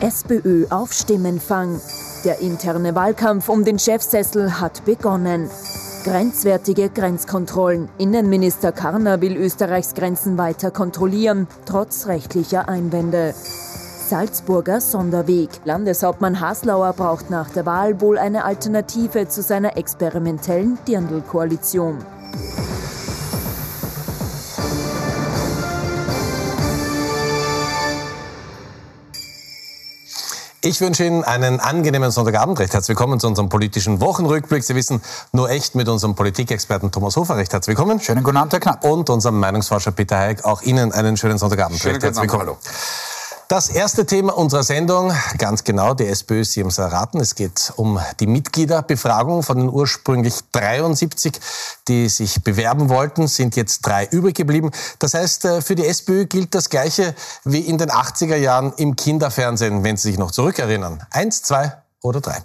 SPÖ auf Stimmenfang. Der interne Wahlkampf um den Chefsessel hat begonnen. Grenzwertige Grenzkontrollen. Innenminister Karner will Österreichs Grenzen weiter kontrollieren, trotz rechtlicher Einwände. Salzburger Sonderweg. Landeshauptmann Haslauer braucht nach der Wahl wohl eine Alternative zu seiner experimentellen Dirndl-Koalition. Ich wünsche Ihnen einen angenehmen Sonntagabend. Recht herzlich willkommen zu unserem politischen Wochenrückblick. Sie wissen, nur echt mit unserem Politikexperten Thomas Hofer. Recht herzlich willkommen. Schönen guten Abend, Herr Knapp. Und unserem Meinungsforscher Peter Heik. Auch Ihnen einen schönen Sonntagabend. Schönen Recht herzlich willkommen. Abend. Hallo. Das erste Thema unserer Sendung, ganz genau, die SPÖ, Sie haben es erraten, es geht um die Mitgliederbefragung. Von den ursprünglich 73, die sich bewerben wollten, sind jetzt drei übrig geblieben. Das heißt, äh, für die SPÖ gilt das Gleiche wie in den 80er Jahren im Kinderfernsehen, wenn Sie sich noch zurückerinnern. Eins, zwei oder drei.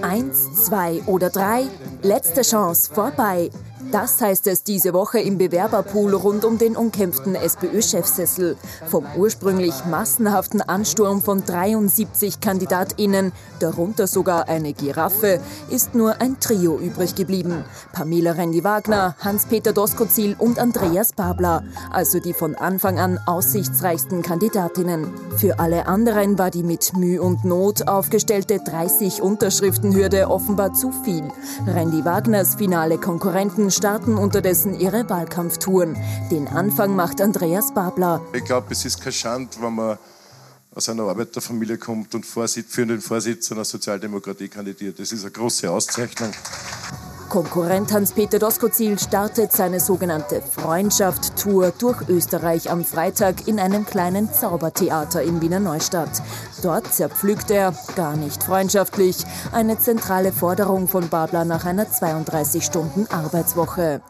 Eins, zwei oder drei. Letzte Chance vorbei. Das heißt es diese Woche im Bewerberpool rund um den umkämpften SPÖ-Chefsessel. Vom ursprünglich massenhaften Ansturm von 73 KandidatInnen, darunter sogar eine Giraffe, ist nur ein Trio übrig geblieben. Pamela Rendi-Wagner, Hans-Peter Doskozil und Andreas Babler, also die von Anfang an aussichtsreichsten Kandidatinnen. Für alle anderen war die mit Mühe und Not aufgestellte 30-Unterschriften-Hürde offenbar zu viel. Rendi-Wagners finale Konkurrenten starten unterdessen ihre Wahlkampftouren. Den Anfang macht Andreas Babler. Ich glaube, es ist kein Schand, wenn man aus einer Arbeiterfamilie kommt und Vorsitz, für den Vorsitz einer Sozialdemokratie kandidiert. Das ist eine große Auszeichnung. Konkurrent Hans-Peter Doskozil startet seine sogenannte Freundschaft-Tour durch Österreich am Freitag in einem kleinen Zaubertheater in Wiener Neustadt. Dort zerpflückt er, gar nicht freundschaftlich, eine zentrale Forderung von Babler nach einer 32-Stunden-Arbeitswoche.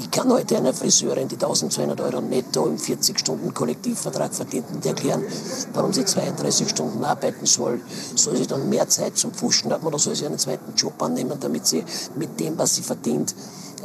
Ich kann heute einer Friseurin, die 1200 Euro netto im 40-Stunden-Kollektivvertrag verdient, nicht erklären, warum sie 32 Stunden arbeiten soll. Soll sie dann mehr Zeit zum Pfuschen haben oder soll sie einen zweiten Job annehmen, damit sie mit dem, was sie verdient,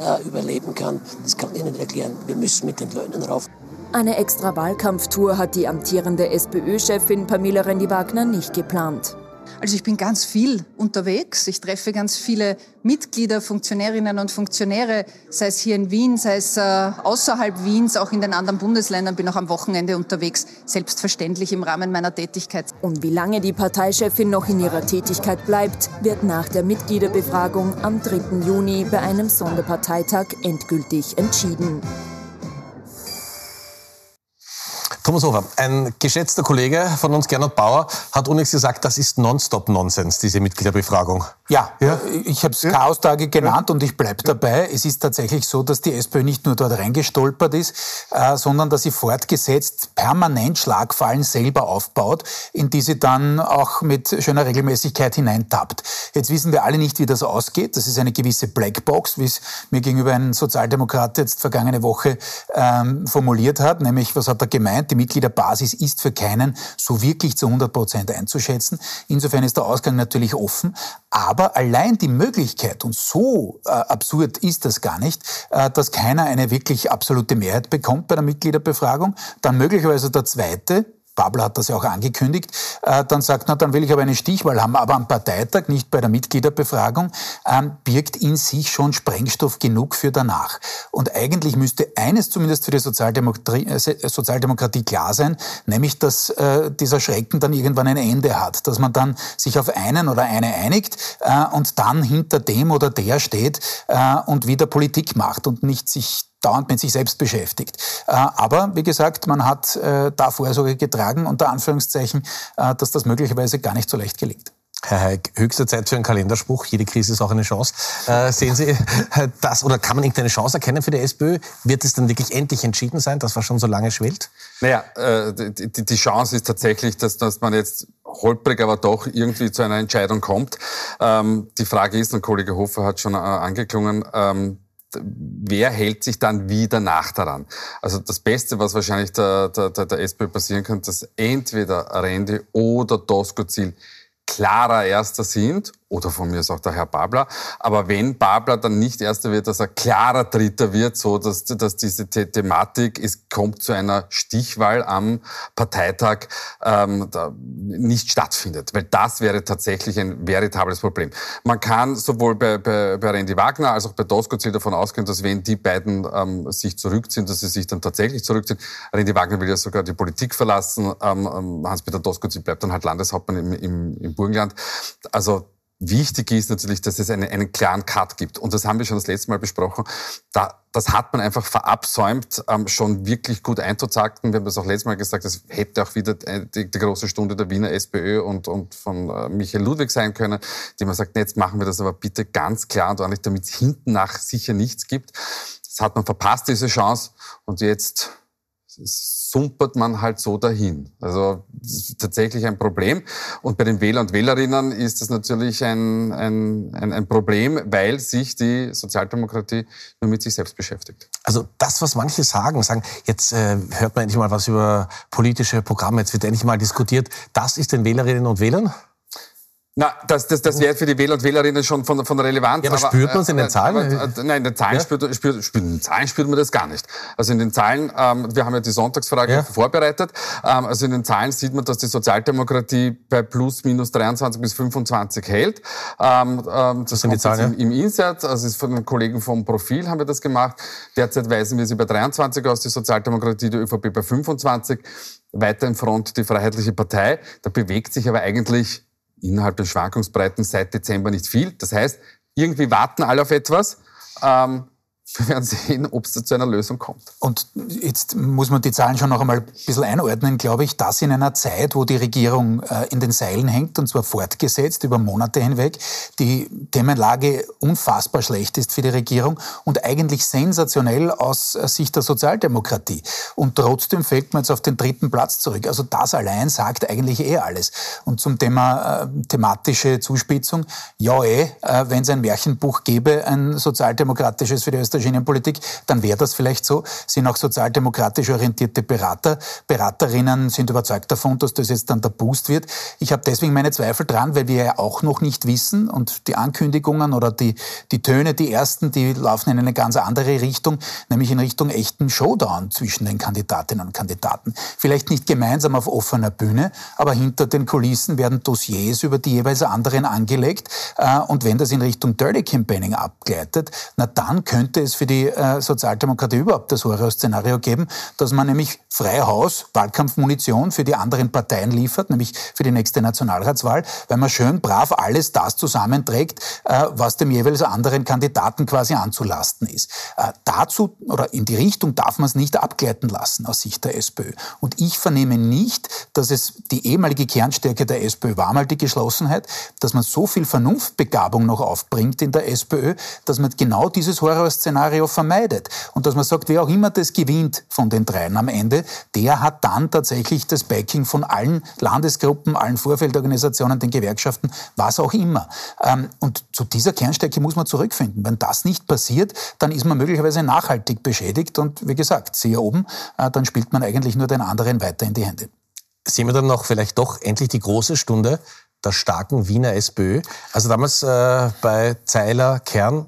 äh, überleben kann? Das kann ich nicht erklären. Wir müssen mit den Löhnen rauf. Eine extra Wahlkampftour hat die amtierende SPÖ-Chefin Pamela Rendi-Wagner nicht geplant. Also ich bin ganz viel unterwegs. Ich treffe ganz viele Mitglieder, Funktionärinnen und Funktionäre, sei es hier in Wien, sei es äh, außerhalb Wiens, auch in den anderen Bundesländern, bin auch am Wochenende unterwegs, selbstverständlich im Rahmen meiner Tätigkeit. Und wie lange die Parteichefin noch in ihrer Tätigkeit bleibt, wird nach der Mitgliederbefragung am 3. Juni bei einem Sonderparteitag endgültig entschieden. Thomas Hofer, ein geschätzter Kollege von uns, Gernot Bauer, hat unlängst gesagt, das ist Nonstop-Nonsens, diese Mitgliederbefragung. Ja, ja. ich habe es ja. Chaostage genannt ja. und ich bleibe dabei. Es ist tatsächlich so, dass die SPÖ nicht nur dort reingestolpert ist, äh, sondern dass sie fortgesetzt permanent Schlagfallen selber aufbaut, in die sie dann auch mit schöner Regelmäßigkeit hineintappt. Jetzt wissen wir alle nicht, wie das ausgeht. Das ist eine gewisse Blackbox, wie es mir gegenüber ein Sozialdemokrat jetzt vergangene Woche ähm, formuliert hat, nämlich was hat er gemeint? Die Mitgliederbasis ist für keinen so wirklich zu 100 Prozent einzuschätzen. Insofern ist der Ausgang natürlich offen. Aber allein die Möglichkeit, und so äh, absurd ist das gar nicht, äh, dass keiner eine wirklich absolute Mehrheit bekommt bei der Mitgliederbefragung, dann möglicherweise der zweite, Babler hat das ja auch angekündigt, äh, dann sagt, na, dann will ich aber eine Stichwahl haben. Aber am Parteitag, nicht bei der Mitgliederbefragung, ähm, birgt in sich schon Sprengstoff genug für danach. Und eigentlich müsste eines zumindest für die Sozialdemokratie, äh, Sozialdemokratie klar sein, nämlich, dass äh, dieser Schrecken dann irgendwann ein Ende hat. Dass man dann sich auf einen oder eine einigt äh, und dann hinter dem oder der steht äh, und wieder Politik macht und nicht sich dauernd mit sich selbst beschäftigt. Äh, aber wie gesagt, man hat äh, da Vorsorge getragen, unter Anführungszeichen, äh, dass das möglicherweise gar nicht so leicht gelingt. Herr Heik, höchste Zeit für einen Kalenderspruch. Jede Krise ist auch eine Chance. Äh, sehen Sie das oder kann man irgendeine Chance erkennen für die SPÖ? Wird es dann wirklich endlich entschieden sein, das was schon so lange schwelt? Naja, äh, die, die Chance ist tatsächlich, dass, dass man jetzt holprig, aber doch irgendwie zu einer Entscheidung kommt. Ähm, die Frage ist, und Kollege Hofer hat schon äh, angeklungen, ähm, wer hält sich dann wieder nach daran? Also das Beste, was wahrscheinlich der, der, der SPÖ passieren kann, dass entweder Rende oder Doskozil klarer Erster sind oder von mir ist auch der Herr Babler. Aber wenn Babler dann nicht Erster wird, dass er klarer Dritter wird, so dass, dass diese The Thematik, es kommt zu einer Stichwahl am Parteitag, ähm, nicht stattfindet. Weil das wäre tatsächlich ein veritables Problem. Man kann sowohl bei, bei, bei Randy Wagner als auch bei Doskozil davon ausgehen, dass wenn die beiden ähm, sich zurückziehen, dass sie sich dann tatsächlich zurückziehen. Randy Wagner will ja sogar die Politik verlassen. Ähm, ähm Hans-Peter Doskozil bleibt dann halt Landeshauptmann im, im, im Burgenland. Also Wichtig ist natürlich, dass es eine, einen klaren Cut gibt. Und das haben wir schon das letzte Mal besprochen. Da, das hat man einfach verabsäumt, ähm, schon wirklich gut einzutakten. Wir haben das auch letztes Mal gesagt, es hätte auch wieder äh, die, die, große Stunde der Wiener SPÖ und, und von äh, Michael Ludwig sein können, die man sagt, jetzt machen wir das aber bitte ganz klar und ordentlich, damit es hinten nach sicher nichts gibt. Das hat man verpasst, diese Chance. Und jetzt sumpert man halt so dahin. Also tatsächlich ein Problem. Und bei den Wähler und Wählerinnen ist das natürlich ein, ein, ein, ein Problem, weil sich die Sozialdemokratie nur mit sich selbst beschäftigt. Also das, was manche sagen, sagen, jetzt äh, hört man endlich mal was über politische Programme, jetzt wird endlich mal diskutiert, das ist den Wählerinnen und Wählern? Na, das, das, das wäre für die Wähler und Wählerinnen schon von, von Relevanz. Ja, aber, aber spürt man es in den äh, Zahlen? Aber, äh, nein, in den Zahlen, ja? spürt, spürt, spürt, in den Zahlen spürt man das gar nicht. Also in den Zahlen, ähm, wir haben ja die Sonntagsfrage ja. vorbereitet, ähm, also in den Zahlen sieht man, dass die Sozialdemokratie bei plus minus 23 bis 25 hält. Ähm, ähm, das, sind die Zahlen, im, im Insert, also ist von den Kollegen vom Profil haben wir das gemacht. Derzeit weisen wir sie bei 23 aus, die Sozialdemokratie, die ÖVP bei 25. Weiter in Front die Freiheitliche Partei. Da bewegt sich aber eigentlich innerhalb der Schwankungsbreiten seit Dezember nicht viel. Das heißt, irgendwie warten alle auf etwas. Ähm, wir werden sehen, ob es zu einer Lösung kommt. Und jetzt muss man die Zahlen schon noch einmal ein bisschen einordnen, glaube ich, dass in einer Zeit, wo die Regierung äh, in den Seilen hängt, und zwar fortgesetzt über Monate hinweg, die Themenlage unfassbar schlecht ist für die Regierung und eigentlich sensationell aus äh, Sicht der Sozialdemokratie. Und trotzdem fällt man jetzt auf den dritten Platz zurück. Also das allein sagt eigentlich eh alles. Und zum Thema äh, thematische Zuspitzung, ja eh, äh, wenn es ein Märchenbuch gäbe, ein sozialdemokratisches für die Österreich der Schienenpolitik, dann wäre das vielleicht so. Sind auch sozialdemokratisch orientierte Berater, Beraterinnen sind überzeugt davon, dass das jetzt dann der Boost wird. Ich habe deswegen meine Zweifel dran, weil wir ja auch noch nicht wissen und die Ankündigungen oder die, die Töne, die ersten, die laufen in eine ganz andere Richtung, nämlich in Richtung echten Showdown zwischen den Kandidatinnen und Kandidaten. Vielleicht nicht gemeinsam auf offener Bühne, aber hinter den Kulissen werden Dossiers über die jeweils anderen angelegt. Äh, und wenn das in Richtung Dirty Campaigning abgleitet, na dann könnte es für die äh, Sozialdemokratie überhaupt das Horrorszenario geben, dass man nämlich frei Haus Wahlkampfmunition für die anderen Parteien liefert, nämlich für die nächste Nationalratswahl, weil man schön brav alles das zusammenträgt, äh, was dem jeweils anderen Kandidaten quasi anzulasten ist. Äh, dazu oder in die Richtung darf man es nicht abgleiten lassen aus Sicht der SPÖ. Und ich vernehme nicht, dass es die ehemalige Kernstärke der SPÖ war mal die Geschlossenheit, dass man so viel Vernunftbegabung noch aufbringt in der SPÖ, dass man genau dieses Horrorszenario Szenario vermeidet. Und dass man sagt, wer auch immer das gewinnt von den dreien am Ende, der hat dann tatsächlich das Backing von allen Landesgruppen, allen Vorfeldorganisationen, den Gewerkschaften, was auch immer. Ähm, und zu dieser Kernstärke muss man zurückfinden. Wenn das nicht passiert, dann ist man möglicherweise nachhaltig beschädigt. Und wie gesagt, siehe oben, äh, dann spielt man eigentlich nur den anderen weiter in die Hände. Sehen wir dann noch vielleicht doch endlich die große Stunde der starken Wiener SPÖ. Also damals äh, bei Zeiler Kern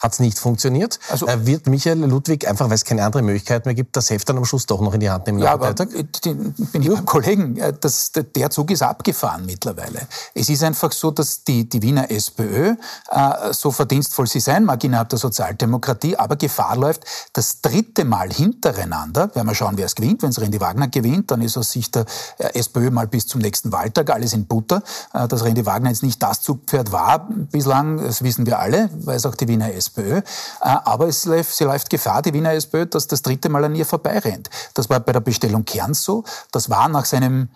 hat es nicht funktioniert. Also, äh, wird Michael Ludwig, einfach weil es keine andere Möglichkeit mehr gibt, das Heft dann am Schluss doch noch in die Hand nehmen? Ja, aber den, bin ich beim Kollegen, äh, das, der Zug ist abgefahren mittlerweile. Es ist einfach so, dass die, die Wiener SPÖ, äh, so verdienstvoll sie sein mag innerhalb der Sozialdemokratie, aber Gefahr läuft, das dritte Mal hintereinander, werden wir schauen, wer es gewinnt, wenn es Randy Wagner gewinnt, dann ist aus Sicht der äh, SPÖ mal bis zum nächsten Wahltag alles in Butter. Äh, dass Randy Wagner jetzt nicht das Zugpferd war bislang, das wissen wir alle, weiß auch die Wiener SPÖ. SPÖ. Äh, aber es läuft, sie läuft Gefahr, die Wiener SPÖ, dass das dritte Mal an ihr vorbeirennt. Das war bei der Bestellung Kerns so. Das war nach seinem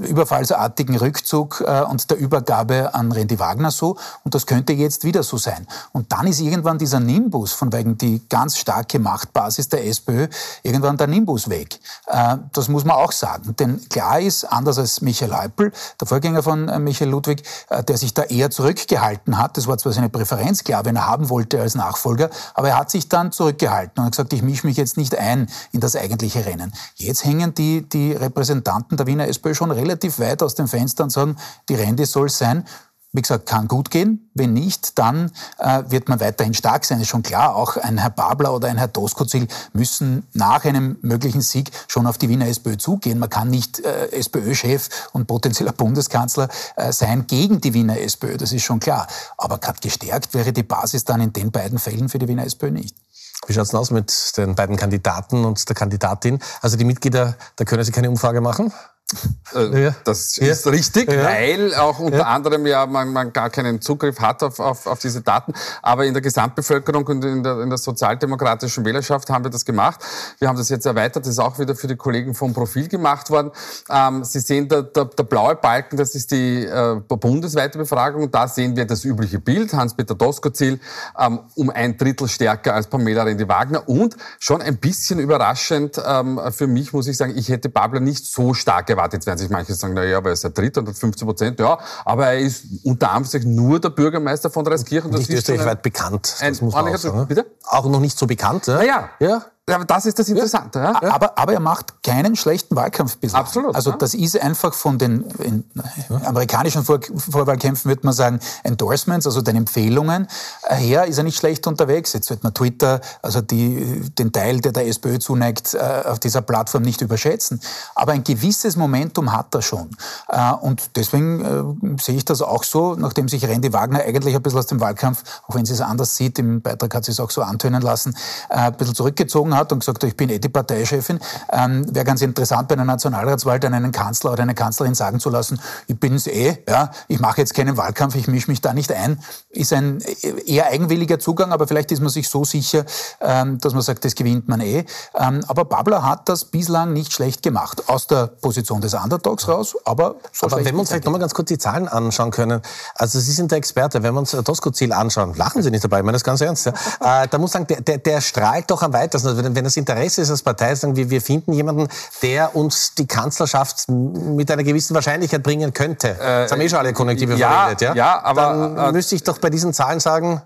überfallsartigen Rückzug äh, und der Übergabe an Randy Wagner so. Und das könnte jetzt wieder so sein. Und dann ist irgendwann dieser Nimbus, von wegen die ganz starke Machtbasis der SPÖ, irgendwann der Nimbus weg. Äh, das muss man auch sagen. Denn klar ist, anders als Michael Häupl, der Vorgänger von äh, Michael Ludwig, der sich da eher zurückgehalten hat, das war zwar seine Präferenz, klar, wenn er haben wollte als Nachfolger, aber er hat sich dann zurückgehalten und hat gesagt, ich mische mich jetzt nicht ein in das eigentliche Rennen. Jetzt hängen die, die Repräsentanten der Wiener SPÖ schon relativ weit aus dem Fenster und sagen, die Rente soll sein. Wie gesagt, kann gut gehen. Wenn nicht, dann äh, wird man weiterhin stark sein. Ist schon klar, auch ein Herr Babler oder ein Herr Doskozil müssen nach einem möglichen Sieg schon auf die Wiener SPÖ zugehen. Man kann nicht äh, SPÖ-Chef und potenzieller Bundeskanzler äh, sein gegen die Wiener SPÖ. Das ist schon klar. Aber gerade gestärkt wäre die Basis dann in den beiden Fällen für die Wiener SPÖ nicht. Wie schaut es aus mit den beiden Kandidaten und der Kandidatin? Also die Mitglieder, da können Sie keine Umfrage machen? Äh, ja. Das ja. ist richtig, ja. weil auch unter anderem ja man, man gar keinen Zugriff hat auf, auf, auf diese Daten. Aber in der Gesamtbevölkerung und in der, in der sozialdemokratischen Wählerschaft haben wir das gemacht. Wir haben das jetzt erweitert, das ist auch wieder für die Kollegen vom Profil gemacht worden. Ähm, Sie sehen, der, der, der blaue Balken, das ist die äh, bundesweite Befragung. Da sehen wir das übliche Bild. Hans-Peter Doskozil ähm, um ein Drittel stärker als Pamela Rendi-Wagner. Und schon ein bisschen überraschend ähm, für mich, muss ich sagen, ich hätte Babler nicht so stark erwartet. Jetzt werden sich manche sagen, na ja, aber er ist der Dritte und hat 15 Prozent. Ja, aber er ist unter Anführungszeichen nur der Bürgermeister von Dreiskirchen. Das nicht österreichweit bekannt. Das muss man auch sagen. Bitte? Auch noch nicht so bekannt. Ja? Naja, ja. Ja, das ist das Interessante. Ja. ja. Aber, aber er macht keinen schlechten Wahlkampf bislang. Absolut. Also ja. das ist einfach von den in, amerikanischen Vor Vorwahlkämpfen, würde man sagen, Endorsements, also den Empfehlungen her, ist er nicht schlecht unterwegs. Jetzt wird man Twitter, also die, den Teil, der der SPÖ zuneigt, äh, auf dieser Plattform nicht überschätzen. Aber ein gewisses Momentum hat er schon. Äh, und deswegen äh, sehe ich das auch so, nachdem sich Randy Wagner eigentlich ein bisschen aus dem Wahlkampf, auch wenn sie es anders sieht, im Beitrag hat sie es auch so antönen lassen, ein bisschen zurückgezogen hat und gesagt ich bin eh die Parteichefin. Ähm, Wäre ganz interessant, bei einer Nationalratswahl dann einen Kanzler oder eine Kanzlerin sagen zu lassen, ich bin's eh, ja, ich mache jetzt keinen Wahlkampf, ich mische mich da nicht ein. Ist ein eher eigenwilliger Zugang, aber vielleicht ist man sich so sicher, ähm, dass man sagt, das gewinnt man eh. Ähm, aber Babler hat das bislang nicht schlecht gemacht, aus der Position des Underdogs raus, aber so Aber wenn wir uns vielleicht nochmal ganz kurz die Zahlen anschauen können, also Sie sind der Experte, wenn wir uns Tosco-Ziel anschauen, lachen Sie nicht dabei, ich meine das ganz ernst, ja. äh, da muss ich sagen, der, der, der strahlt doch am weitesten. Also wenn das Interesse ist als Partei, sagen wir, wir finden jemanden, der uns die Kanzlerschaft mit einer gewissen Wahrscheinlichkeit bringen könnte. Äh, das haben eh schon alle Konjunktive ja, verwendet, ja? Ja, aber... Dann äh, müsste ich doch bei diesen Zahlen sagen,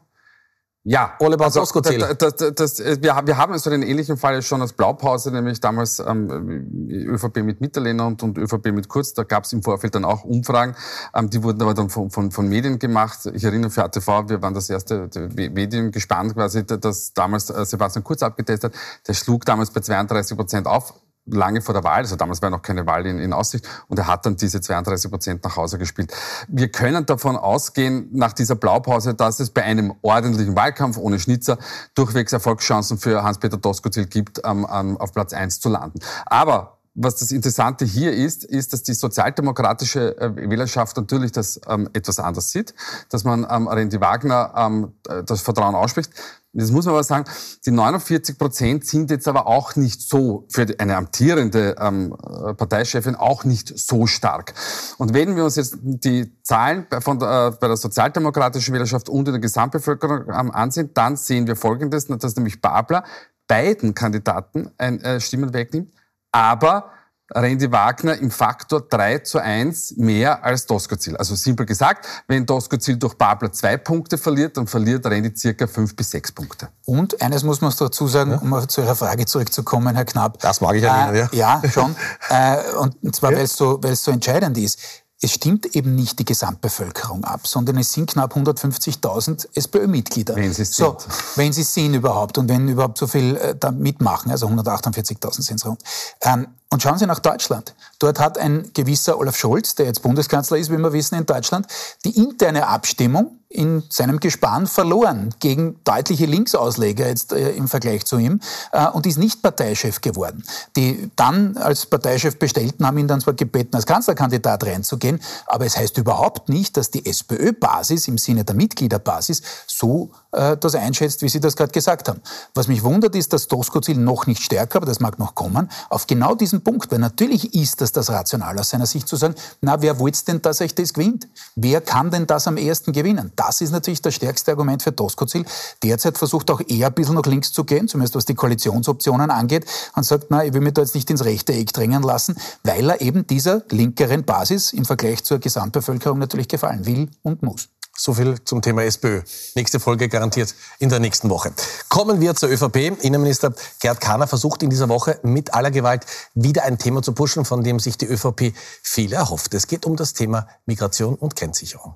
ja, Oliver also, das, das, das, wir, wir haben so einen ähnlichen Fall schon als Blaupause, nämlich damals ähm, ÖVP mit Mitterlehner und, und ÖVP mit Kurz. Da gab es im Vorfeld dann auch Umfragen. Ähm, die wurden aber dann von, von, von Medien gemacht. Ich erinnere für ATV, wir waren das erste Medium gespannt, quasi, das damals äh, Sebastian Kurz abgetestet hat. Der schlug damals bei 32 Prozent auf lange vor der Wahl, also damals war noch keine Wahl in, in Aussicht, und er hat dann diese 32 Prozent nach Hause gespielt. Wir können davon ausgehen, nach dieser Blaupause, dass es bei einem ordentlichen Wahlkampf ohne Schnitzer durchwegs Erfolgschancen für Hans-Peter Doskozil gibt, ähm, ähm, auf Platz eins zu landen. Aber was das Interessante hier ist, ist, dass die sozialdemokratische äh, Wählerschaft natürlich das ähm, etwas anders sieht, dass man ähm, Randy Wagner ähm, das Vertrauen ausspricht. Das muss man aber sagen, die 49 Prozent sind jetzt aber auch nicht so, für eine amtierende ähm, Parteichefin auch nicht so stark. Und wenn wir uns jetzt die Zahlen von äh, bei der sozialdemokratischen Wählerschaft und in der Gesamtbevölkerung ähm, ansehen, dann sehen wir Folgendes, dass nämlich Babler beiden Kandidaten ein, äh, Stimmen wegnimmt, aber Randy Wagner im Faktor 3 zu 1 mehr als Doskozil. Also simpel gesagt, wenn Doskozil durch Babler zwei Punkte verliert, dann verliert Randy circa fünf bis sechs Punkte. Und eines muss man dazu sagen, ja. um zu Ihrer Frage zurückzukommen, Herr Knapp. Das mag ich erinnern, äh, ja. Ja, schon. äh, und zwar, ja. weil es so, so entscheidend ist. Es stimmt eben nicht die Gesamtbevölkerung ab, sondern es sind knapp 150.000 SPÖ-Mitglieder. Wenn sie es so, sind. Wenn sie es sind überhaupt und wenn überhaupt so viel äh, da mitmachen, also 148.000 sind es rund. Ähm, und schauen Sie nach Deutschland. Dort hat ein gewisser Olaf Scholz, der jetzt Bundeskanzler ist, wie wir wissen, in Deutschland, die interne Abstimmung in seinem Gespann verloren gegen deutliche Linksausleger jetzt äh, im Vergleich zu ihm äh, und ist nicht Parteichef geworden. Die dann als Parteichef bestellten haben ihn dann zwar gebeten, als Kanzlerkandidat reinzugehen, aber es heißt überhaupt nicht, dass die SPÖ-Basis im Sinne der Mitgliederbasis so äh, das einschätzt, wie Sie das gerade gesagt haben. Was mich wundert, ist, dass Doskozil noch nicht stärker, aber das mag noch kommen, auf genau diesen Punkt, weil natürlich ist das das Rational aus seiner Sicht zu sagen, na, wer wollte denn, dass euch das gewinnt? Wer kann denn das am ersten gewinnen? Das ist natürlich das stärkste Argument für Doskozil. Derzeit versucht auch er ein bisschen nach links zu gehen, zumindest was die Koalitionsoptionen angeht, und sagt, na, ich will mich da jetzt nicht ins rechte Eck drängen lassen, weil er eben dieser linkeren Basis im Vergleich zur Gesamtbevölkerung natürlich gefallen will und muss. So viel zum Thema SPÖ. Nächste Folge garantiert in der nächsten Woche. Kommen wir zur ÖVP. Innenminister Gerd Kahner versucht in dieser Woche mit aller Gewalt wieder ein Thema zu pushen, von dem sich die ÖVP viel erhofft. Es geht um das Thema Migration und Kennsicherung.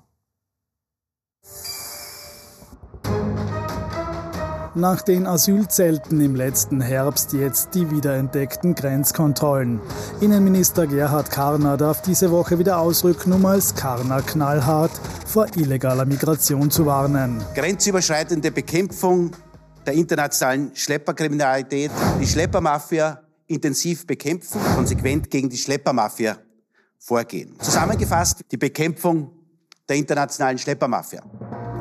Nach den Asylzelten im letzten Herbst jetzt die wiederentdeckten Grenzkontrollen. Innenminister Gerhard Karner darf diese Woche wieder ausrücken, um als Karner knallhart vor illegaler Migration zu warnen. Grenzüberschreitende Bekämpfung der internationalen Schlepperkriminalität, die Schleppermafia intensiv bekämpfen, konsequent gegen die Schleppermafia vorgehen. Zusammengefasst die Bekämpfung der internationalen Schleppermafia.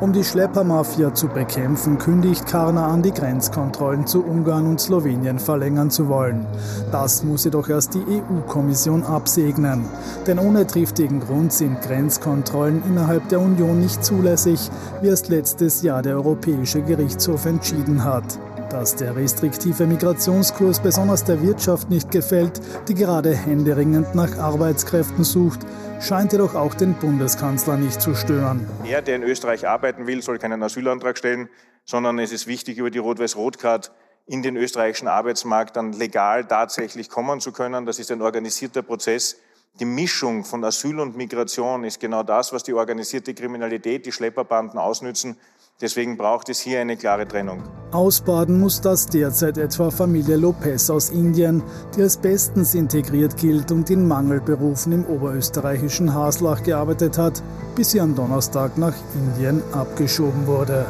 Um die Schleppermafia zu bekämpfen, kündigt Karner an, die Grenzkontrollen zu Ungarn und Slowenien verlängern zu wollen. Das muss jedoch erst die EU-Kommission absegnen. Denn ohne triftigen Grund sind Grenzkontrollen innerhalb der Union nicht zulässig, wie erst letztes Jahr der Europäische Gerichtshof entschieden hat. Dass der restriktive Migrationskurs besonders der Wirtschaft nicht gefällt, die gerade händeringend nach Arbeitskräften sucht, scheint jedoch auch den Bundeskanzler nicht zu stören. Er, der in Österreich arbeiten will, soll keinen Asylantrag stellen, sondern es ist wichtig, über die Rot-Weiß-Rot-Card in den österreichischen Arbeitsmarkt dann legal tatsächlich kommen zu können. Das ist ein organisierter Prozess. Die Mischung von Asyl und Migration ist genau das, was die organisierte Kriminalität, die Schlepperbanden ausnützen. Deswegen braucht es hier eine klare Trennung. Ausbaden muss das derzeit etwa Familie Lopez aus Indien, die als bestens integriert gilt und in Mangelberufen im oberösterreichischen Haslach gearbeitet hat, bis sie am Donnerstag nach Indien abgeschoben wurde.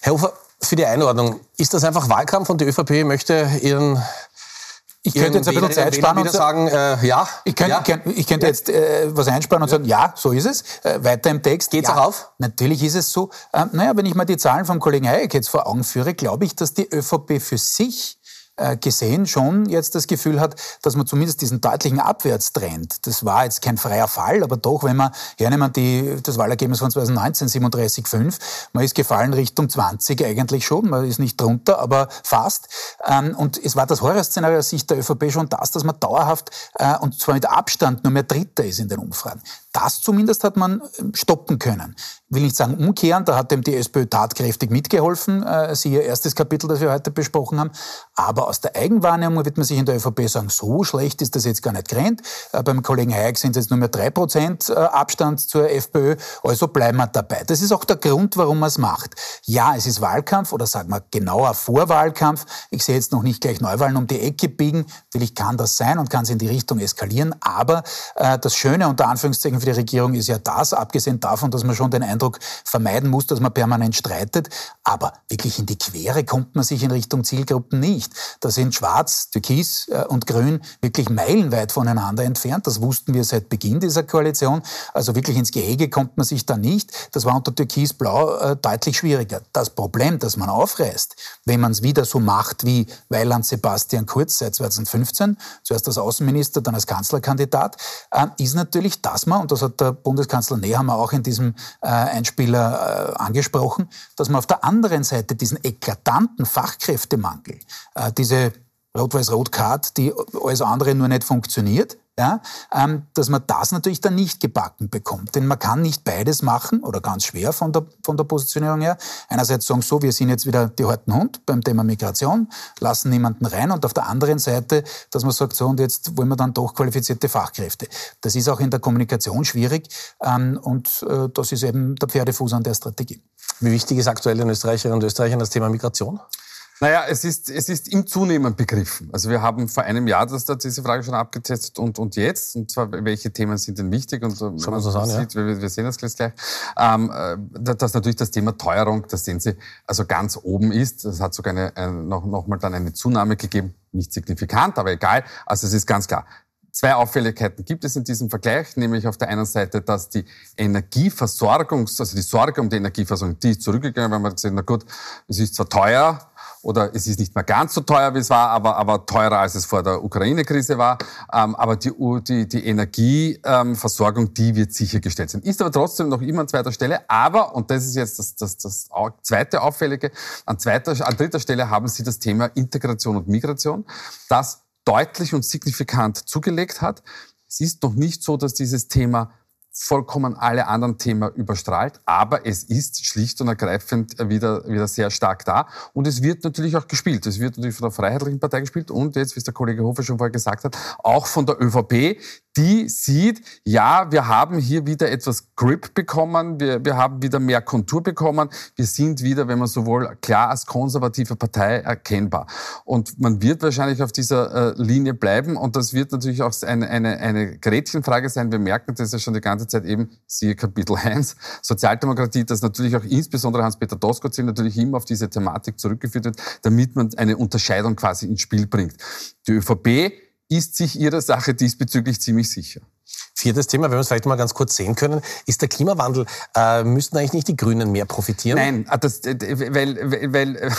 Herr Hofer, für die Einordnung, ist das einfach Wahlkampf und die ÖVP möchte ihren ich könnte jetzt ein bisschen Zeit sparen und sagen, äh, ja. Ich könnte, ja. ich könnte, ich könnte jetzt äh, was einsparen und sagen, ja, so ist es. Äh, weiter im Text. Geht's ja, auch auf? Natürlich ist es so. Äh, naja, wenn ich mir die Zahlen vom Kollegen Hayek jetzt vor Augen führe, glaube ich, dass die ÖVP für sich gesehen schon jetzt das Gefühl hat, dass man zumindest diesen deutlichen Abwärtstrend, das war jetzt kein freier Fall, aber doch, wenn man hernehmen die, das Wahlergebnis von 2019, 37,5, man ist gefallen Richtung 20 eigentlich schon, man ist nicht drunter, aber fast. Ähm, und es war das Horrorszenario aus Sicht der ÖVP schon das, dass man dauerhaft äh, und zwar mit Abstand nur mehr Dritter ist in den Umfragen. Das zumindest hat man ähm, stoppen können. Ich will nicht sagen umkehren, da hat dem die SPÖ tatkräftig mitgeholfen, äh, siehe erstes Kapitel, das wir heute besprochen haben. Aber aus der Eigenwahrnehmung wird man sich in der ÖVP sagen, so schlecht ist das jetzt gar nicht gerannt. Äh, beim Kollegen Hayek sind es jetzt nur mehr drei Prozent äh, Abstand zur FPÖ, also bleiben wir dabei. Das ist auch der Grund, warum man es macht. Ja, es ist Wahlkampf oder sagen wir genauer Vorwahlkampf. Ich sehe jetzt noch nicht gleich Neuwahlen um die Ecke biegen. Vielleicht kann das sein und kann es in die Richtung eskalieren. Aber äh, das Schöne unter Anführungszeichen für die Regierung ist ja das, abgesehen davon, dass man schon den Eindruck vermeiden muss, dass man permanent streitet. Aber wirklich in die Quere kommt man sich in Richtung Zielgruppen nicht. Da sind Schwarz, Türkis äh, und Grün wirklich meilenweit voneinander entfernt. Das wussten wir seit Beginn dieser Koalition. Also wirklich ins Gehege kommt man sich da nicht. Das war unter Türkis-Blau äh, deutlich schwieriger. Das Problem, das man aufreißt, wenn man es wieder so macht wie Weiland Sebastian Kurz seit 2015, zuerst als Außenminister, dann als Kanzlerkandidat, äh, ist natürlich, dass man, und das hat der Bundeskanzler Nehammer auch in diesem Einspieler angesprochen, dass man auf der anderen Seite diesen eklatanten Fachkräftemangel, äh, diese Rot-Weiß-Rot-Card, die alles andere nur nicht funktioniert, ja, ähm, dass man das natürlich dann nicht gebacken bekommt. Denn man kann nicht beides machen oder ganz schwer von der, von der Positionierung her. Einerseits sagen so, wir sind jetzt wieder die harten Hund beim Thema Migration, lassen niemanden rein und auf der anderen Seite, dass man sagt so und jetzt wollen wir dann doch qualifizierte Fachkräfte. Das ist auch in der Kommunikation schwierig ähm, und äh, das ist eben der Pferdefuß an der Strategie. Wie wichtig ist aktuell den Österreicherinnen und Österreichern das Thema Migration? Naja, es ist, es ist im Zunehmen begriffen. Also wir haben vor einem Jahr das, diese Frage schon abgetestet und, und jetzt. Und zwar, welche Themen sind denn wichtig? Und Schauen wir uns das an, sieht, ja. wir, wir sehen das gleich. Ähm, äh, dass natürlich das Thema Teuerung, das sehen Sie, also ganz oben ist. Das hat sogar eine, eine, noch, noch mal dann eine Zunahme gegeben. Nicht signifikant, aber egal. Also es ist ganz klar. Zwei Auffälligkeiten gibt es in diesem Vergleich, nämlich auf der einen Seite, dass die Energieversorgungs-, also die Sorge um die Energieversorgung, die ist zurückgegangen, weil man gesagt na gut, es ist zwar teuer, oder es ist nicht mehr ganz so teuer, wie es war, aber, aber teurer, als es vor der Ukraine-Krise war. Ähm, aber die, die, die Energieversorgung, ähm, die wird sichergestellt sein. Ist aber trotzdem noch immer an zweiter Stelle. Aber, und das ist jetzt das, das, das zweite Auffällige, an, zweiter, an dritter Stelle haben Sie das Thema Integration und Migration, das deutlich und signifikant zugelegt hat. Es ist noch nicht so, dass dieses Thema vollkommen alle anderen Themen überstrahlt, aber es ist schlicht und ergreifend wieder, wieder sehr stark da. Und es wird natürlich auch gespielt. Es wird natürlich von der Freiheitlichen Partei gespielt und jetzt, wie es der Kollege Hofer schon vorher gesagt hat, auch von der ÖVP, die sieht, ja, wir haben hier wieder etwas Grip bekommen, wir, wir haben wieder mehr Kontur bekommen, wir sind wieder, wenn man so will, klar als konservative Partei erkennbar. Und man wird wahrscheinlich auf dieser äh, Linie bleiben und das wird natürlich auch eine, eine, eine Gretchenfrage sein. Wir merken das ja schon die ganze Zeit eben, siehe Kapitel 1, Sozialdemokratie, dass natürlich auch insbesondere Hans-Peter Doskozil natürlich immer auf diese Thematik zurückgeführt wird, damit man eine Unterscheidung quasi ins Spiel bringt. Die ÖVP ist sich ihrer Sache diesbezüglich ziemlich sicher. Viertes Thema, wenn wir es vielleicht mal ganz kurz sehen können, ist der Klimawandel. Äh, müssten eigentlich nicht die Grünen mehr profitieren? Nein, ah, das, äh, weil, weil äh,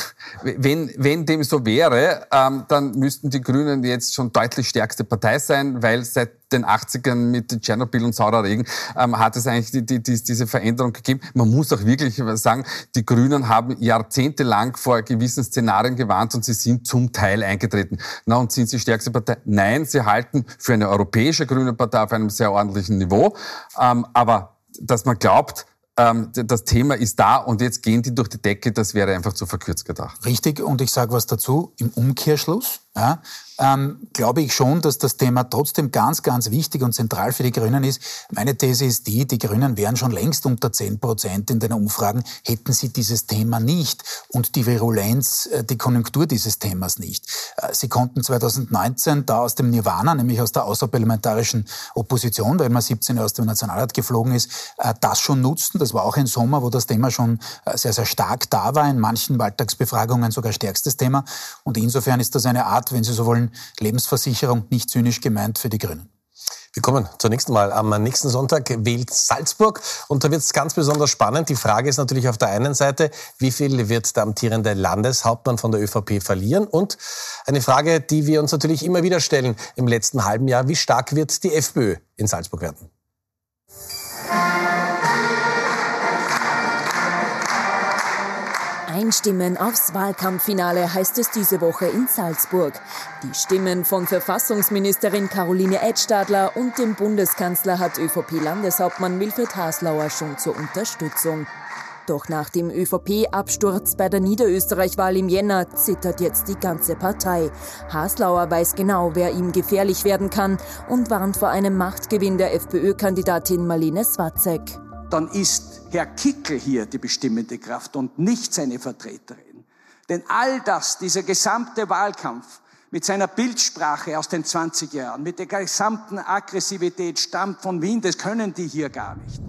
wenn, wenn dem so wäre, ähm, dann müssten die Grünen jetzt schon deutlich stärkste Partei sein, weil seit den 80ern mit Tschernobyl und saurer Regen ähm, hat es eigentlich die, die, die, diese Veränderung gegeben. Man muss auch wirklich sagen, die Grünen haben jahrzehntelang vor gewissen Szenarien gewarnt und sie sind zum Teil eingetreten. Na, und sind sie stärkste Partei? Nein, sie halten für eine europäische grüne Partei auf einem sehr ordentlichen Niveau. Ähm, aber dass man glaubt, ähm, das Thema ist da und jetzt gehen die durch die Decke, das wäre einfach zu verkürzt gedacht. Richtig, und ich sage was dazu, im Umkehrschluss, ja, ähm, glaube ich schon, dass das Thema trotzdem ganz, ganz wichtig und zentral für die Grünen ist. Meine These ist die, die Grünen wären schon längst unter 10 Prozent in den Umfragen, hätten sie dieses Thema nicht und die Virulenz, äh, die Konjunktur dieses Themas nicht. Äh, sie konnten 2019 da aus dem Nirvana, nämlich aus der außerparlamentarischen Opposition, weil man 17 Jahre aus dem Nationalrat geflogen ist, äh, das schon nutzen. Das war auch ein Sommer, wo das Thema schon sehr, sehr stark da war, in manchen Wahltagsbefragungen sogar stärkstes Thema. Und insofern ist das eine Art, wenn Sie so wollen, Lebensversicherung, nicht zynisch gemeint für die Grünen. Wir kommen zur nächsten Mal. Am nächsten Sonntag wählt Salzburg und da wird es ganz besonders spannend. Die Frage ist natürlich auf der einen Seite, wie viel wird der amtierende Landeshauptmann von der ÖVP verlieren? Und eine Frage, die wir uns natürlich immer wieder stellen im letzten halben Jahr, wie stark wird die FPÖ in Salzburg werden? Einstimmen aufs Wahlkampffinale heißt es diese Woche in Salzburg. Die Stimmen von Verfassungsministerin Caroline Edstadler und dem Bundeskanzler hat ÖVP-Landeshauptmann Wilfried Haslauer schon zur Unterstützung. Doch nach dem ÖVP-Absturz bei der Niederösterreich-Wahl im Jänner zittert jetzt die ganze Partei. Haslauer weiß genau, wer ihm gefährlich werden kann und warnt vor einem Machtgewinn der FPÖ-Kandidatin Marlene Swatzek dann ist Herr Kickel hier die bestimmende Kraft und nicht seine Vertreterin. Denn all das, dieser gesamte Wahlkampf mit seiner Bildsprache aus den 20 Jahren, mit der gesamten Aggressivität stammt von Wien, das können die hier gar nicht.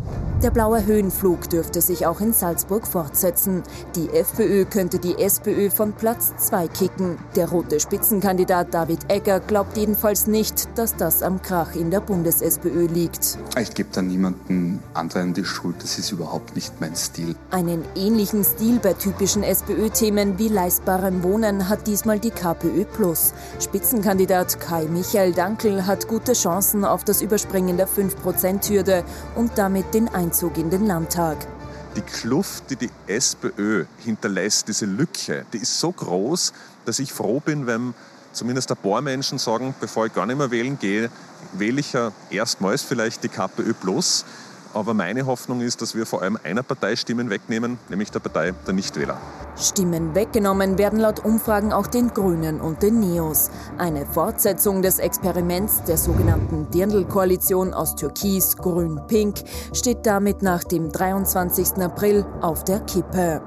Der blaue Höhenflug dürfte sich auch in Salzburg fortsetzen. Die FPÖ könnte die SPÖ von Platz 2 kicken. Der rote Spitzenkandidat David Egger glaubt jedenfalls nicht, dass das am Krach in der Bundes-SPÖ liegt. Ich gebe da niemanden anderen die Schuld, das ist überhaupt nicht mein Stil. Einen ähnlichen Stil bei typischen SPÖ-Themen wie leistbarem Wohnen hat diesmal die KPÖ Plus. Spitzenkandidat Kai Michael Dankel hat gute Chancen auf das Überspringen der 5%-Hürde und damit den Einzug in den Landtag. Die Kluft, die die SPÖ hinterlässt, diese Lücke, die ist so groß, dass ich froh bin, wenn zumindest ein paar Menschen sagen, bevor ich gar nicht mehr wählen gehe, wähle ich ja erstmals vielleicht die KPÖ Plus aber meine Hoffnung ist, dass wir vor allem einer Partei Stimmen wegnehmen, nämlich der Partei der Nichtwähler. Stimmen weggenommen werden laut Umfragen auch den Grünen und den Neos. Eine Fortsetzung des Experiments der sogenannten Dirndl-Koalition aus Türkis, Grün, Pink steht damit nach dem 23. April auf der Kippe.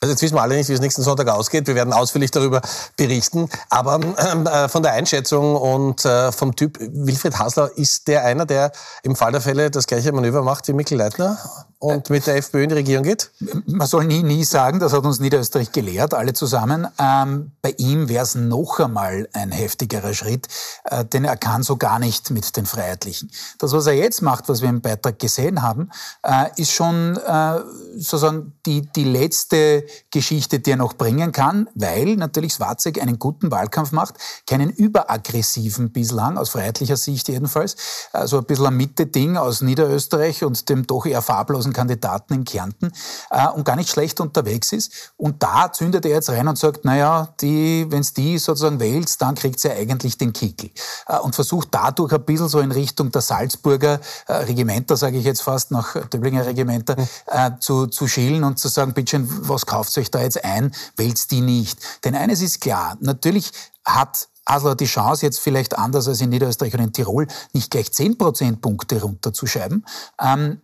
Also jetzt wissen wir alle nicht, wie es nächsten Sonntag ausgeht. Wir werden ausführlich darüber berichten. Aber ähm, äh, von der Einschätzung und äh, vom Typ Wilfried Hasler, ist der einer, der im Fall der Fälle das gleiche Manöver macht wie Mikkel Leitner? Und mit der FPÖ in die Regierung geht? Man soll nie, nie sagen, das hat uns Niederösterreich gelehrt, alle zusammen. Ähm, bei ihm wäre es noch einmal ein heftigerer Schritt, äh, denn er kann so gar nicht mit den Freiheitlichen. Das, was er jetzt macht, was wir im Beitrag gesehen haben, äh, ist schon äh, sozusagen die, die letzte Geschichte, die er noch bringen kann, weil natürlich Swarzek einen guten Wahlkampf macht, keinen überaggressiven bislang, aus freiheitlicher Sicht jedenfalls, also ein bisschen ein Mitte-Ding aus Niederösterreich und dem doch eher farblosen großen Kandidaten in Kärnten äh, und gar nicht schlecht unterwegs ist. Und da zündet er jetzt rein und sagt, naja, die, wenn es die sozusagen wählt, dann kriegt sie ja eigentlich den Kickel. Äh, und versucht dadurch ein bisschen so in Richtung der Salzburger äh, Regimenter, sage ich jetzt fast, nach Döblinger Regimenter, äh, zu, zu schielen und zu sagen, bitte was kauft euch da jetzt ein, wählt die nicht. Denn eines ist klar, natürlich hat hat die Chance, jetzt vielleicht anders als in Niederösterreich und in Tirol, nicht gleich 10 Prozentpunkte runterzuschreiben. Ähm,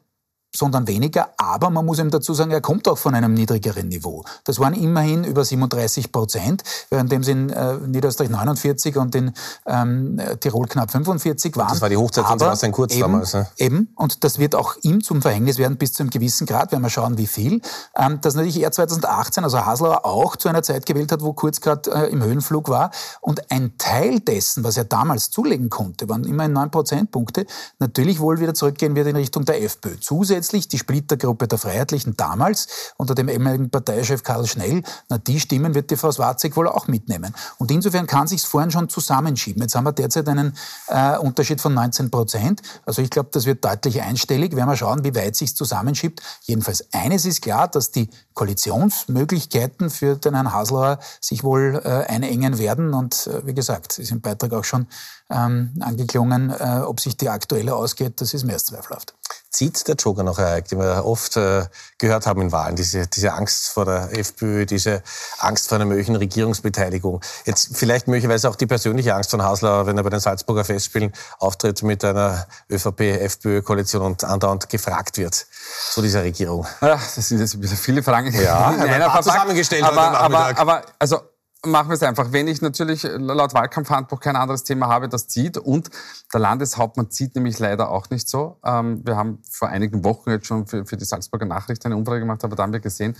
sondern weniger. Aber man muss ihm dazu sagen, er kommt auch von einem niedrigeren Niveau. Das waren immerhin über 37 Prozent, währenddem es in äh, Niederösterreich 49 und in ähm, Tirol knapp 45 waren. Das war die Hochzeit von Sebastian Kurz eben, damals. Ne? Eben, und das wird auch ihm zum Verhängnis werden bis zu einem gewissen Grad, werden wir schauen, wie viel. Ähm, dass natürlich er 2018, also Haslauer, auch zu einer Zeit gewählt hat, wo Kurz gerade äh, im Höhenflug war. Und ein Teil dessen, was er damals zulegen konnte, waren immerhin 9 Prozentpunkte, natürlich wohl wieder zurückgehen wird in Richtung der FPÖ. Zusätzlich zusätzlich die Splittergruppe der Freiheitlichen damals unter dem ehemaligen Parteichef Karl Schnell, na die Stimmen wird die Frau Swarzig wohl auch mitnehmen. Und insofern kann sich vorhin schon zusammenschieben. Jetzt haben wir derzeit einen äh, Unterschied von 19 Prozent. Also ich glaube, das wird deutlich einstellig. Werden wir schauen, wie weit sich zusammenschiebt. Jedenfalls eines ist klar, dass die Koalitionsmöglichkeiten für den Herrn Haslauer sich wohl äh, einengen werden. Und äh, wie gesagt, ist im Beitrag auch schon ähm, angeklungen, äh, ob sich die aktuelle ausgeht, das ist mehr als zweifelhaft zieht der Joker noch ein die wir oft äh, gehört haben in Wahlen. Diese, diese Angst vor der FPÖ, diese Angst vor einer möglichen Regierungsbeteiligung. Jetzt vielleicht möglicherweise auch die persönliche Angst von Hasler, wenn er bei den Salzburger Festspielen auftritt mit einer ÖVP-FPÖ-Koalition und andauernd gefragt wird zu dieser Regierung. Ja, das sind jetzt viele Fragen ja, in einer zusammengestellt. Aber, aber, aber also machen wir es einfach. Wenn ich natürlich laut Wahlkampfhandbuch kein anderes Thema habe, das zieht und der Landeshauptmann zieht nämlich leider auch nicht so. Ähm, wir haben vor einigen Wochen jetzt schon für, die Salzburger Nachricht eine Umfrage gemacht, aber da haben wir gesehen,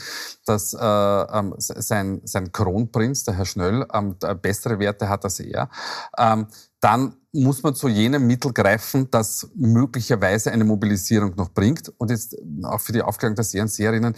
dass äh, ähm, sein, sein Kronprinz, der Herr Schnöll, ähm, bessere Werte hat als er. Dann muss man zu jenem Mittel greifen, das möglicherweise eine Mobilisierung noch bringt. Und jetzt auch für die Aufklärung der Seher und Seherinnen,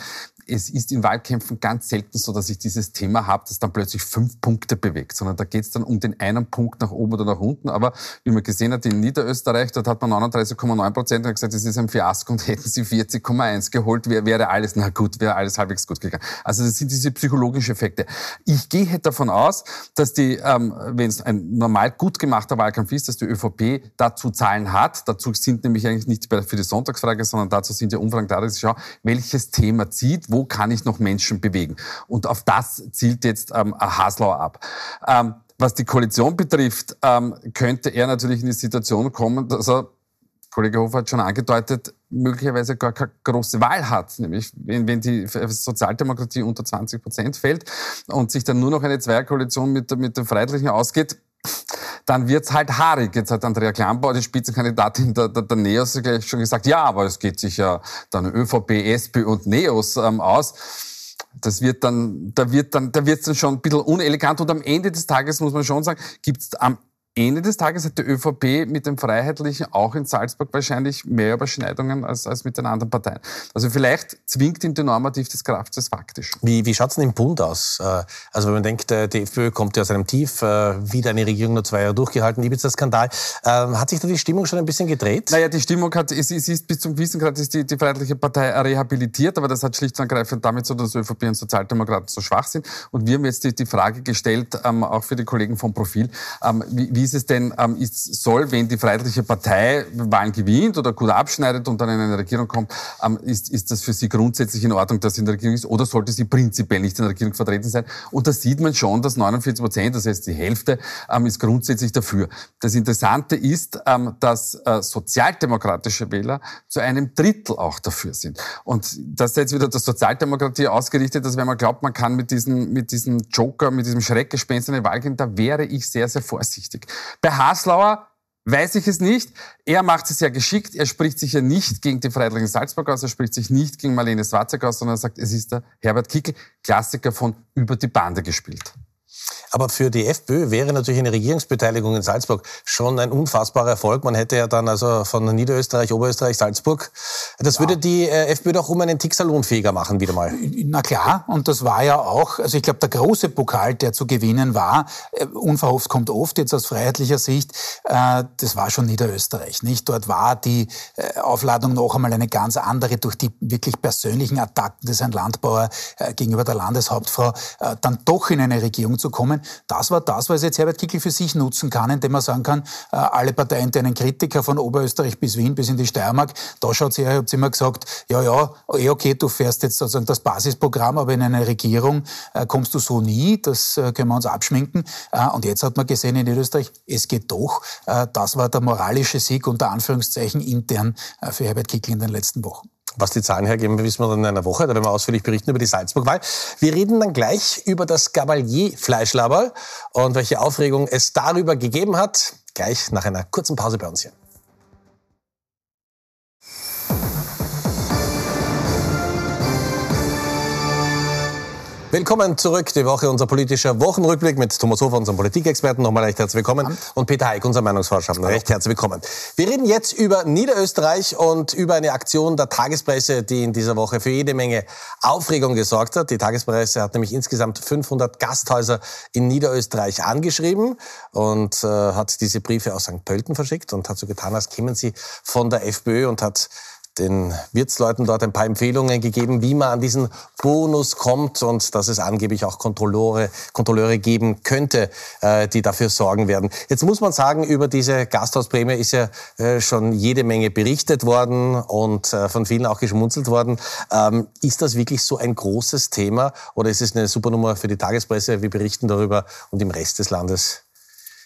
es ist in Wahlkämpfen ganz selten so, dass ich dieses Thema habe, das dann plötzlich fünf Punkte bewegt, sondern da geht es dann um den einen Punkt nach oben oder nach unten. Aber wie man gesehen hat, in Niederösterreich, dort hat man 39,9 Prozent und gesagt, das ist ein Fiasko und hätten sie 40,1 geholt, wäre, alles, na gut, wäre alles halbwegs gut gegangen. Also das sind diese psychologischen Effekte. Ich gehe davon aus, dass die, ähm, wenn es ein normal gut gemachter Wahlkampf ist, dass die ÖVP dazu Zahlen hat. Dazu sind nämlich eigentlich nicht für die Sonntagsfrage, sondern dazu sind ja Umfragen da, dass ich schaue, welches Thema zieht, wo kann ich noch Menschen bewegen. Und auf das zielt jetzt ähm, Haslauer ab. Ähm, was die Koalition betrifft, ähm, könnte er natürlich in die Situation kommen, dass er, Kollege Hofer hat schon angedeutet, möglicherweise gar keine große Wahl hat. Nämlich, wenn, wenn die Sozialdemokratie unter 20 Prozent fällt und sich dann nur noch eine Zweierkoalition mit, mit den Freiheitlichen ausgeht, dann wird's halt haarig. Jetzt hat Andrea Klambauer, die Spitzenkandidatin der, der, der NEOS, gleich schon gesagt, ja, aber es geht sich ja dann ÖVP, SP und NEOS ähm, aus. Das wird dann, da wird dann, da wird's dann schon ein bisschen unelegant und am Ende des Tages muss man schon sagen, gibt's am Ende des Tages hat die ÖVP mit dem Freiheitlichen auch in Salzburg wahrscheinlich mehr Überschneidungen als, als mit den anderen Parteien. Also vielleicht zwingt ihn der Normativ des Kraftes faktisch. Wie, wie schaut es denn im Bund aus? Äh, also wenn man denkt, äh, die FPÖ kommt ja aus einem Tief, äh, wieder eine Regierung nur zwei Jahre durchgehalten, Ibiza-Skandal. Ähm, hat sich da die Stimmung schon ein bisschen gedreht? Naja, die Stimmung hat, es, es ist bis zum gewissen Grad ist die, die Freiheitliche Partei rehabilitiert, aber das hat schlicht und ergreifend damit so, dass ÖVP und Sozialdemokraten so schwach sind. Und wir haben jetzt die, die Frage gestellt, ähm, auch für die Kollegen vom Profil, ähm, wie, wie ist es denn, ähm, ist, soll, wenn die Freiheitliche Partei Wahlen gewinnt oder gut abschneidet und dann in eine Regierung kommt, ähm, ist, ist das für Sie grundsätzlich in Ordnung, dass sie in der Regierung ist oder sollte sie prinzipiell nicht in der Regierung vertreten sein? Und da sieht man schon, dass 49 Prozent, das heißt die Hälfte, ähm, ist grundsätzlich dafür. Das Interessante ist, ähm, dass äh, sozialdemokratische Wähler zu einem Drittel auch dafür sind. Und das ist jetzt wieder der Sozialdemokratie ausgerichtet, dass wenn man glaubt, man kann mit diesem, mit diesem Joker, mit diesem Schreckgespenst in eine Wahl gehen, da wäre ich sehr, sehr vorsichtig. Bei Haslauer weiß ich es nicht. Er macht es ja geschickt. Er spricht sich ja nicht gegen die Freiheitlichen Salzburg aus. Er spricht sich nicht gegen Marlene Swarzek aus, sondern er sagt, es ist der Herbert Kickel, Klassiker von über die Bande gespielt. Aber für die FPÖ wäre natürlich eine Regierungsbeteiligung in Salzburg schon ein unfassbarer Erfolg. Man hätte ja dann also von Niederösterreich, Oberösterreich, Salzburg. Das ja. würde die äh, FPÖ doch um einen Tick salonfähiger machen, wieder mal. Na klar, und das war ja auch, also ich glaube, der große Pokal, der zu gewinnen war, äh, unverhofft kommt oft jetzt aus freiheitlicher Sicht, äh, das war schon Niederösterreich, nicht? Dort war die Aufladung noch einmal eine ganz andere durch die wirklich persönlichen Attacken des Herrn Landbauer gegenüber der Landeshauptfrau, dann doch in eine Regierung zu kommen. Das war das, was jetzt Herbert Kickl für sich nutzen kann, indem er sagen kann, äh, alle parteiinternen Kritiker von Oberösterreich bis Wien bis in die Steiermark, da schaut sie her, ihr habt immer gesagt, ja, ja, eh okay, du fährst jetzt sozusagen das Basisprogramm, aber in eine Regierung äh, kommst du so nie, das äh, können wir uns abschminken. Und jetzt hat man gesehen in Österreich, es geht doch. Das war der moralische Sieg unter Anführungszeichen intern für Herbert Kickl in den letzten Wochen. Was die Zahlen hergeben, wissen wir dann in einer Woche. Da werden wir ausführlich berichten über die Salzburg-Wahl. Wir reden dann gleich über das Gabalier-Fleischlaberl und welche Aufregung es darüber gegeben hat. Gleich nach einer kurzen Pause bei uns hier. Willkommen zurück. Die Woche unser politischer Wochenrückblick mit Thomas Hofer, unserem Politikexperten. Nochmal recht herzlich willkommen. Und Peter Heik, unser Meinungsforscher. Recht herzlich willkommen. Wir reden jetzt über Niederösterreich und über eine Aktion der Tagespresse, die in dieser Woche für jede Menge Aufregung gesorgt hat. Die Tagespresse hat nämlich insgesamt 500 Gasthäuser in Niederösterreich angeschrieben und äh, hat diese Briefe aus St. Pölten verschickt und hat so getan, als kämen sie von der FPÖ und hat den Wirtsleuten dort ein paar Empfehlungen gegeben, wie man an diesen Bonus kommt und dass es angeblich auch Kontrolleure, Kontrolleure geben könnte, äh, die dafür sorgen werden. Jetzt muss man sagen, über diese Gasthausprämie ist ja äh, schon jede Menge berichtet worden und äh, von vielen auch geschmunzelt worden. Ähm, ist das wirklich so ein großes Thema oder ist es eine Supernummer für die Tagespresse? Wir berichten darüber und im Rest des Landes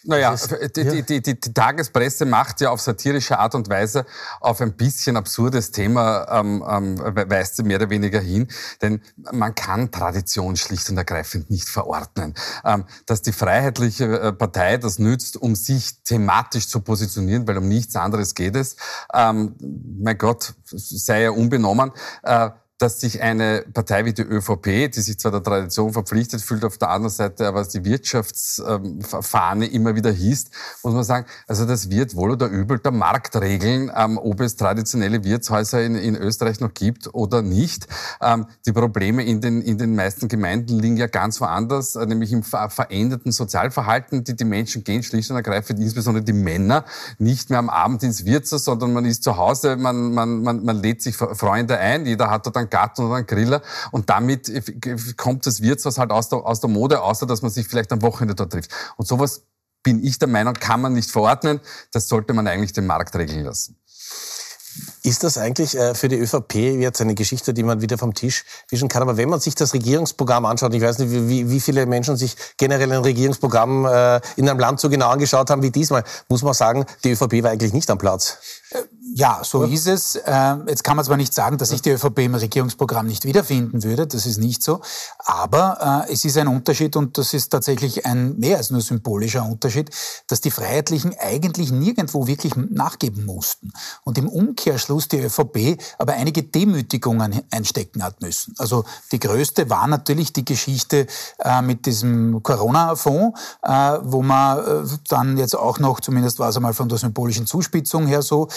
naja, die, die, die, die, Tagespresse macht ja auf satirische Art und Weise auf ein bisschen absurdes Thema, ähm, ähm, weist sie mehr oder weniger hin. Denn man kann Tradition schlicht und ergreifend nicht verordnen. Ähm, dass die Freiheitliche äh, Partei das nützt, um sich thematisch zu positionieren, weil um nichts anderes geht es, ähm, mein Gott, sei ja unbenommen. Äh, dass sich eine Partei wie die ÖVP, die sich zwar der Tradition verpflichtet fühlt, auf der anderen Seite aber die Wirtschaftsfahne immer wieder hieß, muss man sagen, also das wird wohl oder übel der Markt regeln, ähm, ob es traditionelle Wirtshäuser in, in, Österreich noch gibt oder nicht. Ähm, die Probleme in den, in den meisten Gemeinden liegen ja ganz woanders, äh, nämlich im ver veränderten Sozialverhalten. Die, die Menschen gehen schlicht und ergreifend, insbesondere die Männer, nicht mehr am Abend ins Wirtshaus, sondern man ist zu Hause, man, man, man, man lädt sich Freunde ein, jeder hat dort einen Garten oder einen Griller und damit kommt das Wirtshaus halt aus der, aus der Mode, außer dass man sich vielleicht am Wochenende dort trifft. Und sowas bin ich der Meinung, kann man nicht verordnen. Das sollte man eigentlich den Markt regeln lassen. Ist das eigentlich äh, für die ÖVP jetzt eine Geschichte, die man wieder vom Tisch wischen kann? Aber wenn man sich das Regierungsprogramm anschaut, ich weiß nicht, wie, wie viele Menschen sich generell ein Regierungsprogramm äh, in einem Land so genau angeschaut haben wie diesmal, muss man sagen, die ÖVP war eigentlich nicht am Platz. Äh, ja, so ist es. Ähm, jetzt kann man zwar nicht sagen, dass sich die ÖVP im Regierungsprogramm nicht wiederfinden würde, das ist nicht so, aber äh, es ist ein Unterschied und das ist tatsächlich ein mehr als nur symbolischer Unterschied, dass die Freiheitlichen eigentlich nirgendwo wirklich nachgeben mussten und im Umkehrschluss die ÖVP aber einige Demütigungen einstecken hat müssen. Also die größte war natürlich die Geschichte äh, mit diesem Corona-Fonds, wo man dann jetzt auch noch, zumindest war es einmal von der symbolischen Zuspitzung her so,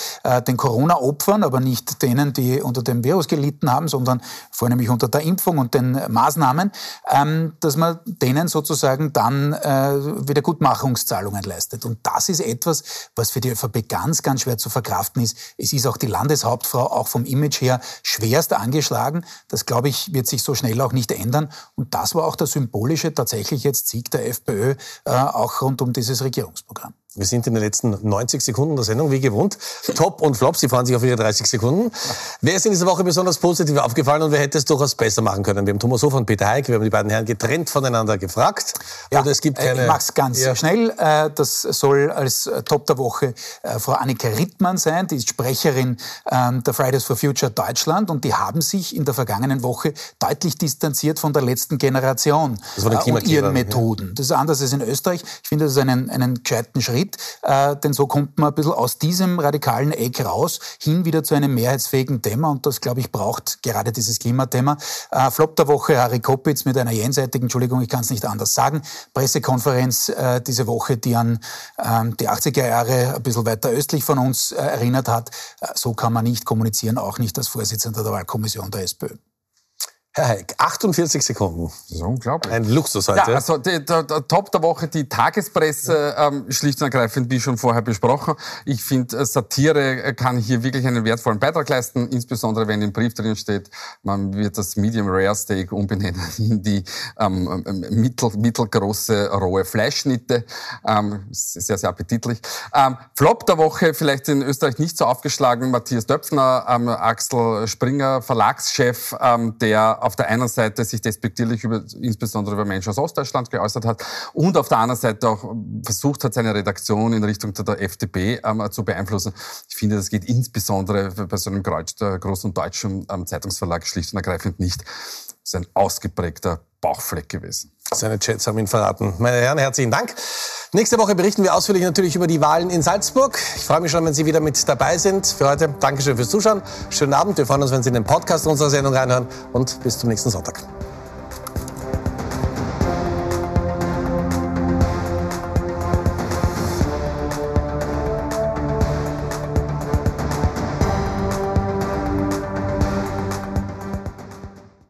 den Corona-Opfern, aber nicht denen, die unter dem Virus gelitten haben, sondern vornehmlich unter der Impfung und den Maßnahmen, ähm, dass man denen sozusagen dann äh, Wiedergutmachungszahlungen leistet. Und das ist etwas, was für die ÖVP ganz, ganz schwer zu verkraften ist. Es ist auch die Landeshauptfrau auch vom Image her schwerst angeschlagen. Das, glaube ich, wird sich so schnell auch nicht ändern. Und das war auch der symbolische tatsächlich jetzt Sieg der FPÖ, äh, auch rund um dieses Regierungsprogramm. Wir sind in den letzten 90 Sekunden der Sendung, wie gewohnt. Top und Flop, Sie fahren sich auf Ihre 30 Sekunden. Wer ist in dieser Woche besonders positiv aufgefallen und wer hätte es durchaus besser machen können? Wir haben Thomas Hofer und Peter Heik, wir haben die beiden Herren getrennt voneinander gefragt. Ja, Oder es gibt keine... Ich mach's ganz ja. schnell. Äh, das soll als äh, Top der Woche äh, Frau Annika Rittmann sein, die ist Sprecherin ähm, der Fridays for Future Deutschland und die haben sich in der vergangenen Woche deutlich distanziert von der letzten Generation und ihren Methoden. Das ist anders als in Österreich. Ich finde, das ist einen, einen gescheiten Schritt. Schritt, äh, denn so kommt man ein bisschen aus diesem radikalen Eck raus, hin wieder zu einem mehrheitsfähigen Thema und das, glaube ich, braucht gerade dieses Klimathema. Äh, Flop der Woche, Harry Koppitz mit einer jenseitigen, Entschuldigung, ich kann es nicht anders sagen, Pressekonferenz äh, diese Woche, die an äh, die 80er Jahre ein bisschen weiter östlich von uns äh, erinnert hat. Äh, so kann man nicht kommunizieren, auch nicht als Vorsitzender der Wahlkommission der SPÖ. Herr Heik, 48 Sekunden. Das ist unglaublich. Ein Luxus heute. Ja, also der, der, der Top der Woche, die Tagespresse, ähm, schlicht und ergreifend, wie schon vorher besprochen. Ich finde, äh, Satire kann hier wirklich einen wertvollen Beitrag leisten, insbesondere wenn im Brief drin steht, man wird das Medium Rare Steak umbenennen in die ähm, ähm mittel, mittelgroße rohe Fleischschnitte. Ähm, sehr, sehr appetitlich. Ähm, Flop der Woche, vielleicht in Österreich nicht so aufgeschlagen, Matthias Döpfner, ähm, Axel Springer, Verlagschef, ähm, der auf der einen Seite sich despektierlich über, insbesondere über Menschen aus Ostdeutschland geäußert hat und auf der anderen Seite auch versucht hat, seine Redaktion in Richtung der FDP ähm, zu beeinflussen. Ich finde, das geht insbesondere bei so einem großen deutschen ähm, Zeitungsverlag schlicht und ergreifend nicht. Das ist ein ausgeprägter Bauchfleck gewesen. Seine Chats haben ihn verraten. Meine Herren, herzlichen Dank. Nächste Woche berichten wir ausführlich natürlich über die Wahlen in Salzburg. Ich freue mich schon, wenn Sie wieder mit dabei sind. Für heute Dankeschön fürs Zuschauen. Schönen Abend. Wir freuen uns, wenn Sie in den Podcast unserer Sendung reinhören. Und bis zum nächsten Sonntag.